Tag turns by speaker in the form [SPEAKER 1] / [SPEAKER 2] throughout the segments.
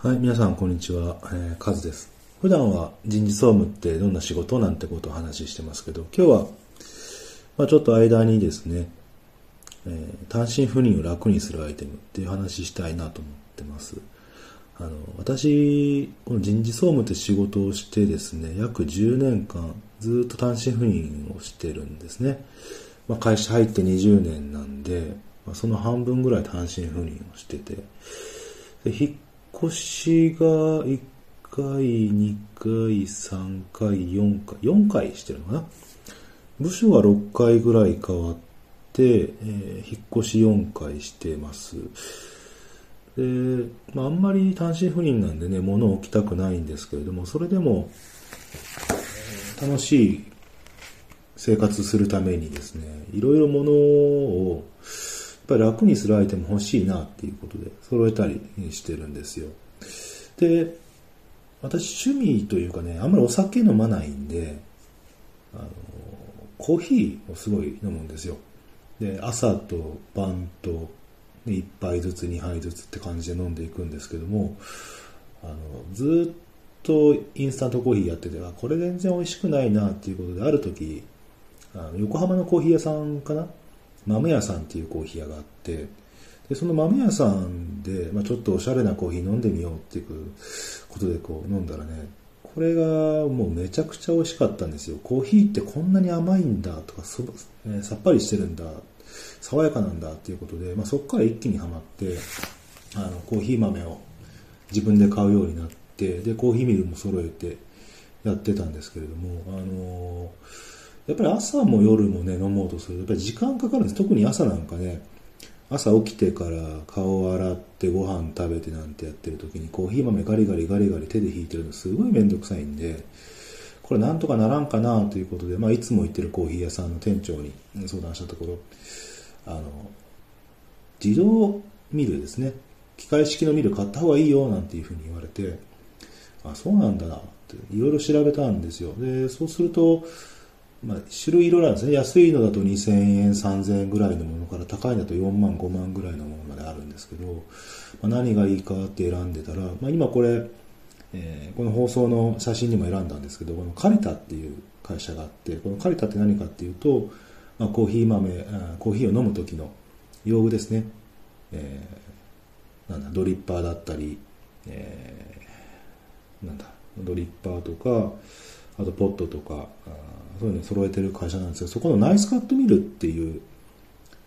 [SPEAKER 1] はい、皆さんこんにちは、えー、カズです。普段は人事総務ってどんな仕事なんてことを話してますけど、今日は、まあ、ちょっと間にですね、えー、単身赴任を楽にするアイテムっていう話したいなと思ってます。あの、私、この人事総務って仕事をしてですね、約10年間ずっと単身赴任をしてるんですね。まあ、会社入って20年なんで、まあ、その半分ぐらい単身赴任をしてて、で引越しが1回、2回、3回、4回、4回してるのかな部署は6回ぐらい変わって、えー、引っ越し4回してます。で、まあ、あんまり単身赴任なんでね、物を置きたくないんですけれども、それでも、楽しい生活するためにですね、いろいろ物を、ぱり楽にするアイテム欲しいなっていうことで揃えたりしてるんですよ。で、私趣味というかね、あんまりお酒飲まないんで、あの、コーヒーをすごい飲むんですよ。で、朝と晩と1杯ずつ2杯ずつって感じで飲んでいくんですけども、あの、ずっとインスタントコーヒーやってて、あ、これ全然美味しくないなっていうことで、ある時、あの横浜のコーヒー屋さんかな豆屋さんっていうコーヒー屋があって、で、その豆屋さんで、まあ、ちょっとおしゃれなコーヒー飲んでみようっていうことでこう飲んだらね、これがもうめちゃくちゃ美味しかったんですよ。コーヒーってこんなに甘いんだとか、そえさっぱりしてるんだ、爽やかなんだっていうことで、まあ、そこから一気にはまって、あの、コーヒー豆を自分で買うようになって、で、コーヒーミルも揃えてやってたんですけれども、あのーやっぱり朝も夜もね、飲もうとすると、やっぱり時間かかるんです。特に朝なんかね、朝起きてから顔を洗ってご飯食べてなんてやってる時にコーヒー豆ガリガリガリガリ手で引いてるのすごいめんどくさいんで、これなんとかならんかなということで、まあいつも行ってるコーヒー屋さんの店長に相談したところ、あの、自動ミルですね。機械式のミル買った方がいいよなんていうふうに言われて、あ、そうなんだなっていろいろ調べたんですよ。で、そうすると、まあ、種類いろいろあるんですね。安いのだと2000円、3000円ぐらいのものから高いのだと4万、5万ぐらいのものまであるんですけど、まあ、何がいいかって選んでたら、まあ、今これ、えー、この放送の写真にも選んだんですけど、このカリタっていう会社があって、このカリタって何かっていうと、まあ、コーヒー豆、コーヒーを飲む時の用具ですね。えー、なんだ、ドリッパーだったり、えー、なんだ、ドリッパーとか、あとポットとか、そういうの揃えてる会社なんですけど、そこのナイスカットミルっていう、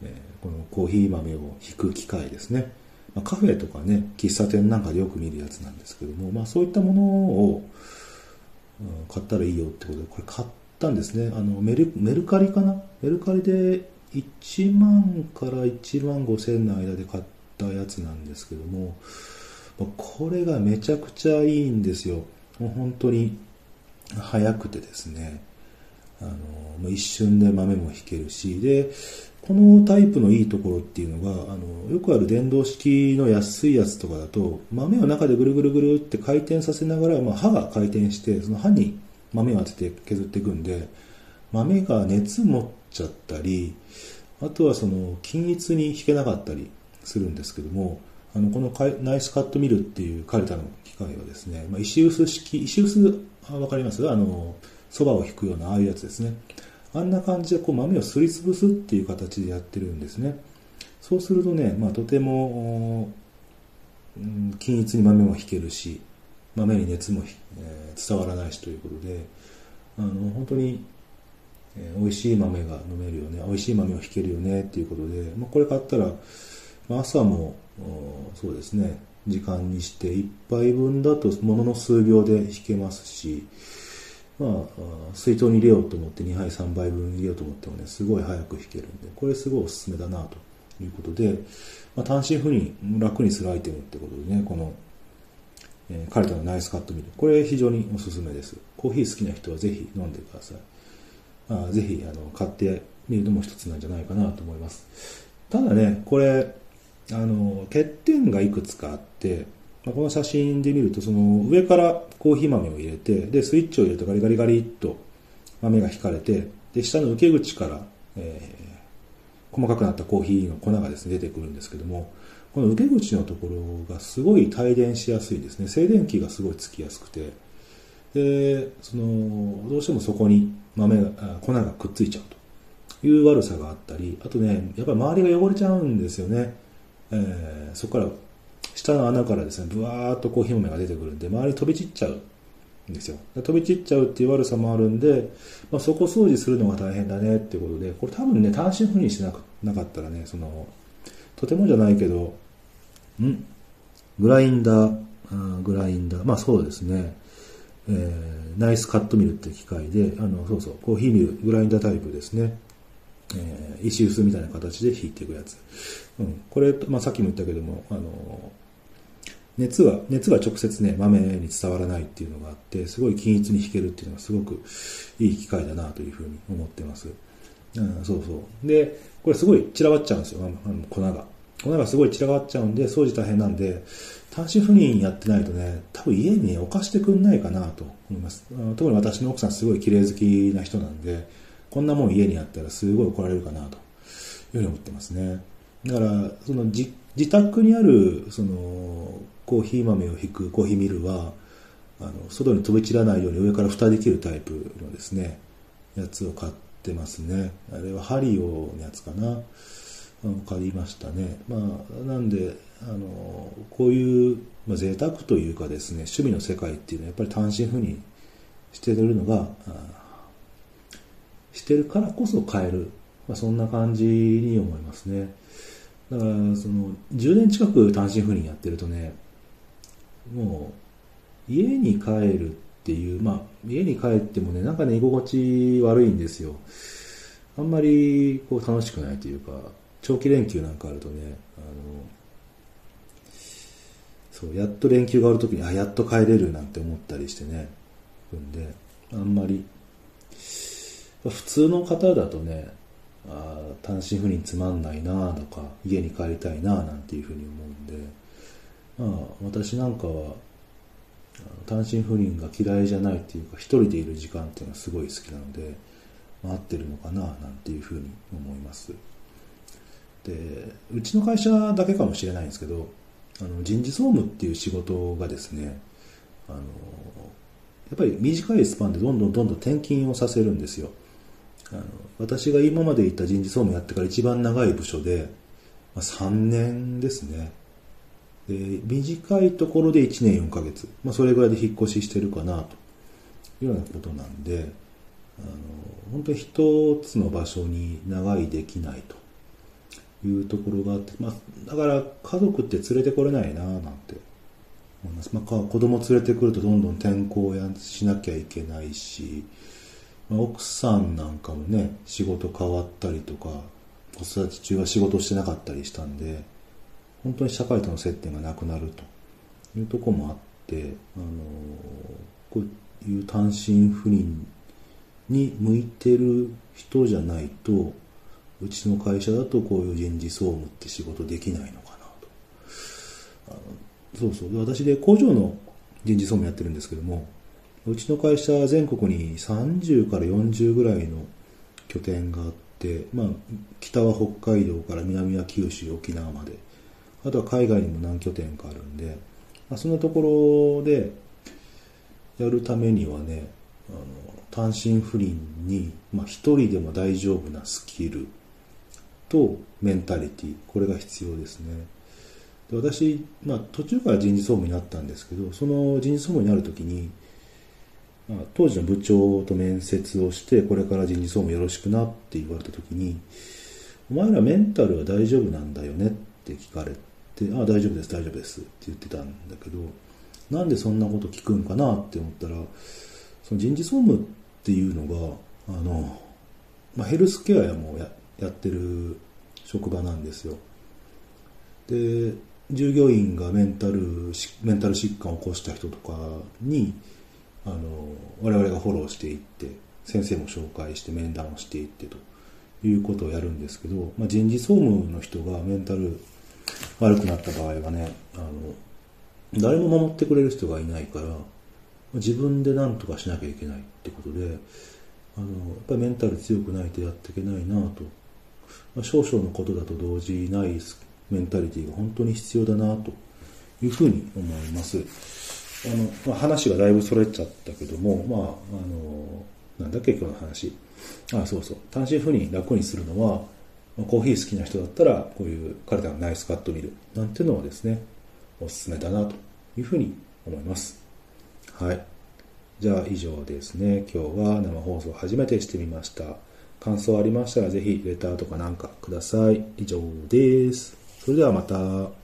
[SPEAKER 1] え、このコーヒー豆を引く機械ですね。ま、カフェとかね、喫茶店なんかでよく見るやつなんですけども、まあそういったものを、うん、買ったらいいよってことで、これ買ったんですね。あの、メルメルカリかな？メルカリで1万から1万5千の間で買ったやつなんですけども、これがめちゃくちゃいいんですよ。もう本当に早くてですね。あの、一瞬で豆も引けるし、で、このタイプのいいところっていうのが、あの、よくある電動式の安いやつとかだと、豆を中でぐるぐるぐるって回転させながら、まあ、刃が回転して、その刃に豆を当てて削っていくんで、豆が熱持っちゃったり、あとはその、均一に引けなかったりするんですけども、あの、このナイスカットミルっていうカルタの機械はですね、まあ、石臼式、石臼、わかります？あの、そばを引くようなああいうやつですね。あんな感じでこう豆をすりつぶすっていう形でやってるんですね。そうするとね、まあ、とても、うん、均一に豆も引けるし、豆に熱も、えー、伝わらないしということで、あの、本当に、えー、美味しい豆が飲めるよね、美味しい豆を引けるよねっていうことで、まあ、これ買ったら、まあ、朝も、そうですね、時間にして1杯分だとものの数秒で引けますし、まあ、水筒に入れようと思って2杯3杯分入れようと思ってもね、すごい早く引けるんで、これすごいおすすめだなということで、まあ、単身赴任楽にするアイテムってことでね、この、えー、カルタのナイスカットミル。これ非常におすすめです。コーヒー好きな人はぜひ飲んでください。あ、ぜひ、あの、買ってみるのも一つなんじゃないかなと思います。ただね、これ、あの、欠点がいくつかあって、まあ、この写真で見ると、その上からコーヒー豆を入れて、で、スイッチを入れるとガリガリガリっと豆が引かれて、で、下の受け口から、えー、細かくなったコーヒーの粉がですね、出てくるんですけども、この受け口のところがすごい帯電しやすいですね。静電気がすごいつきやすくて、で、その、どうしてもそこに豆が、粉がくっついちゃうという悪さがあったり、あとね、やっぱり周りが汚れちゃうんですよね。えー、そこから、下の穴からですね、ブワーっとコーヒー豆が出てくるんで、周り飛び散っちゃうんですよ。飛び散っちゃうっていう悪さもあるんで、まあ、そこ掃除するのが大変だねっていうことで、これ多分ね、単身赴任してななかったらね、その、とてもじゃないけど、ん？グラインダー、あグラインダー、まあそうですね、えー、ナイスカットミルって機械で、あの、そうそう、コーヒーミル、グラインダータイプですね。えー、石臼みたいな形で引いていくやつ。うん。これ、まあさっきも言ったけども、あの、熱が、熱が直接ね、豆に伝わらないっていうのがあって、すごい均一に引けるっていうのがすごくいい機械だなというふうに思ってます。うん、そうそう。で、これすごい散らばっちゃうんですよ、あの粉が。粉がすごい散らばっちゃうんで、掃除大変なんで、単身赴任やってないとね、多分家に置かしてくんないかなと思います。特に私の奥さんすごい綺麗好きな人なんで、こんなもん家にあったらすごい怒られるかなというふうに思ってますね。だから、その自宅にある、その、コーヒー豆を引くコーヒーミルは、あの、外に飛び散らないように上から蓋できるタイプのですね、やつを買ってますね。あれはハリオのやつかな。借りましたね。まあ、なんで、あの、こういう、まあ、贅沢というかですね、趣味の世界っていうのはやっぱり単身赴任してるのが、してるからこそ買える。まあ、そんな感じに思いますね。だから、その、10年近く単身赴任やってるとね、もう、家に帰るっていう、まあ、家に帰ってもね、なんかね、居心地悪いんですよ。あんまり、こう、楽しくないというか、長期連休なんかあるとね、あの、そう、やっと連休があるときに、あ、やっと帰れるなんて思ったりしてね、んで、あんまり、普通の方だとね、あ単身赴任つまんないなとか、家に帰りたいななんていうふうに思うんで、まあ、私なんかは、単身赴任が嫌いじゃないっていうか、一人でいる時間っていうのはすごい好きなので、まあ、合ってるのかななんていうふうに思います。で、うちの会社だけかもしれないんですけど、あの人事総務っていう仕事がですね、あの、やっぱり短いスパンでどんどんどんどん転勤をさせるんですよ。あの私が今までいた人事総務やってから一番長い部署で、まあ、3年ですね。で短いところで1年4ヶ月、まあ、それぐらいで引っ越ししてるかなというようなことなんで、あの本当に一つの場所に長いできないというところがあって、まあ、だから家族って連れてこれないななんて思います。まあ、子供連れてくるとどんどん転校やしなきゃいけないし、奥さんなんかもね、仕事変わったりとか、子育て中は仕事してなかったりしたんで、本当に社会との接点がなくなるというとこもあって、あのこういう単身赴任に向いてる人じゃないと、うちの会社だとこういう人事総務って仕事できないのかなと。あのそうそう。私で工場の人事総務やってるんですけども、うちの会社は全国に30から40ぐらいの拠点があって、まあ、北は北海道から南は九州、沖縄まで、あとは海外にも何拠点かあるんで、まあ、そんなところでやるためにはね、あの単身赴任に、まあ、一人でも大丈夫なスキル、とメンタリティこれが必要ですね。で私、まあ、途中から人事総務になったんですけどその人事総務になるときに、まあ、当時の部長と面接をしてこれから人事総務よろしくなって言われたときにお前らメンタルは大丈夫なんだよねって聞かれてああ大丈夫です大丈夫ですって言ってたんだけどなんでそんなこと聞くんかなって思ったらその人事総務っていうのがあの、まあ、ヘルスケアやもややってる職場なんですよ。で、従業員がメンタル、メンタル疾患を起こした人とかに、あの、我々がフォローしていって、先生も紹介して面談をしていってということをやるんですけど、まあ、人事総務の人がメンタル悪くなった場合はね、あの、誰も守ってくれる人がいないから、自分で何とかしなきゃいけないってことで、あの、やっぱりメンタル強くないとやっていけないなとまあ、少々のことだと動じないメンタリティが本当に必要だなというふうに思います。あの、まあ、話がだいぶそれちゃったけども、まあ、あの、なんだっけ今日の話。あ、そうそう。単身赴任楽にするのは、まあコーヒー好きな人だったら、こういう彼らのナイスカット見るなんていうのはですね、おすすめだなというふうに思います。はい。じゃあ以上ですね。今日は生放送初めてしてみました。感想ありましたらぜひレターとかなんかください。以上です。それではまた。